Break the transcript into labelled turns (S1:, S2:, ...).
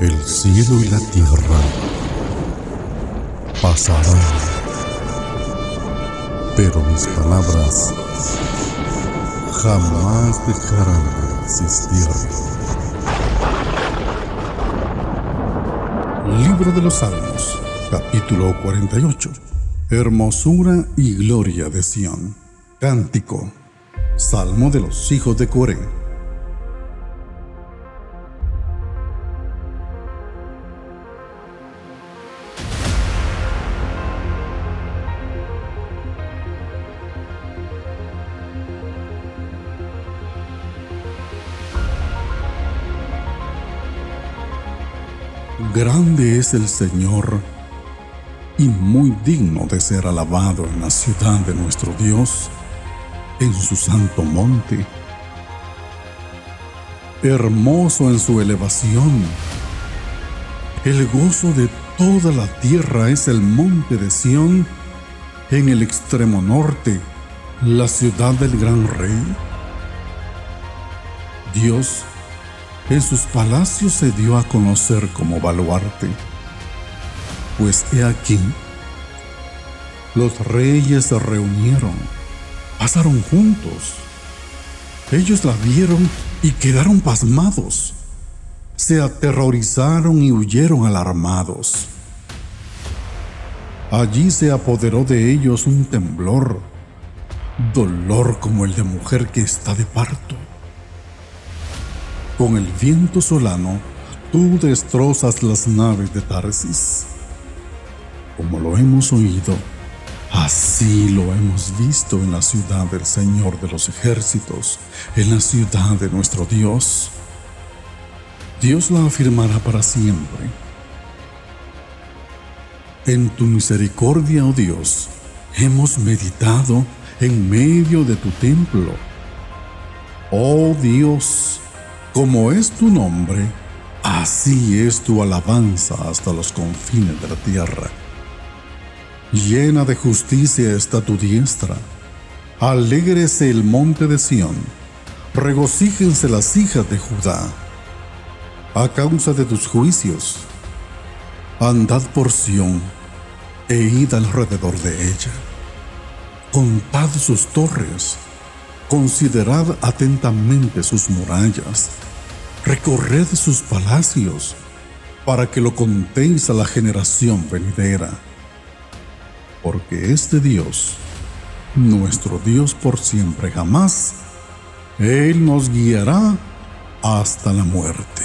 S1: El cielo y la tierra pasarán, pero mis palabras jamás dejarán de existir. Libro de los Salmos, capítulo 48. Hermosura y gloria de Sión. Cántico. Salmo de los hijos de Coré. Grande es el Señor y muy digno de ser alabado en la ciudad de nuestro Dios, en su santo monte. Hermoso en su elevación. El gozo de toda la tierra es el monte de Sión, en el extremo norte, la ciudad del gran rey. Dios en sus palacios se dio a conocer como baluarte. Pues he aquí, los reyes se reunieron, pasaron juntos. Ellos la vieron y quedaron pasmados. Se aterrorizaron y huyeron alarmados. Allí se apoderó de ellos un temblor, dolor como el de mujer que está de parto. Con el viento solano, tú destrozas las naves de Tarsis. Como lo hemos oído, así lo hemos visto en la ciudad del Señor de los ejércitos, en la ciudad de nuestro Dios. Dios la afirmará para siempre. En tu misericordia, oh Dios, hemos meditado en medio de tu templo. Oh Dios, como es tu nombre, así es tu alabanza hasta los confines de la tierra. Llena de justicia está tu diestra. Alégrese el monte de Sión. Regocíjense las hijas de Judá. A causa de tus juicios, andad por Sión e id alrededor de ella. Contad sus torres Considerad atentamente sus murallas, recorred sus palacios, para que lo contéis a la generación venidera. Porque este Dios, nuestro Dios por siempre jamás, Él nos guiará hasta la muerte.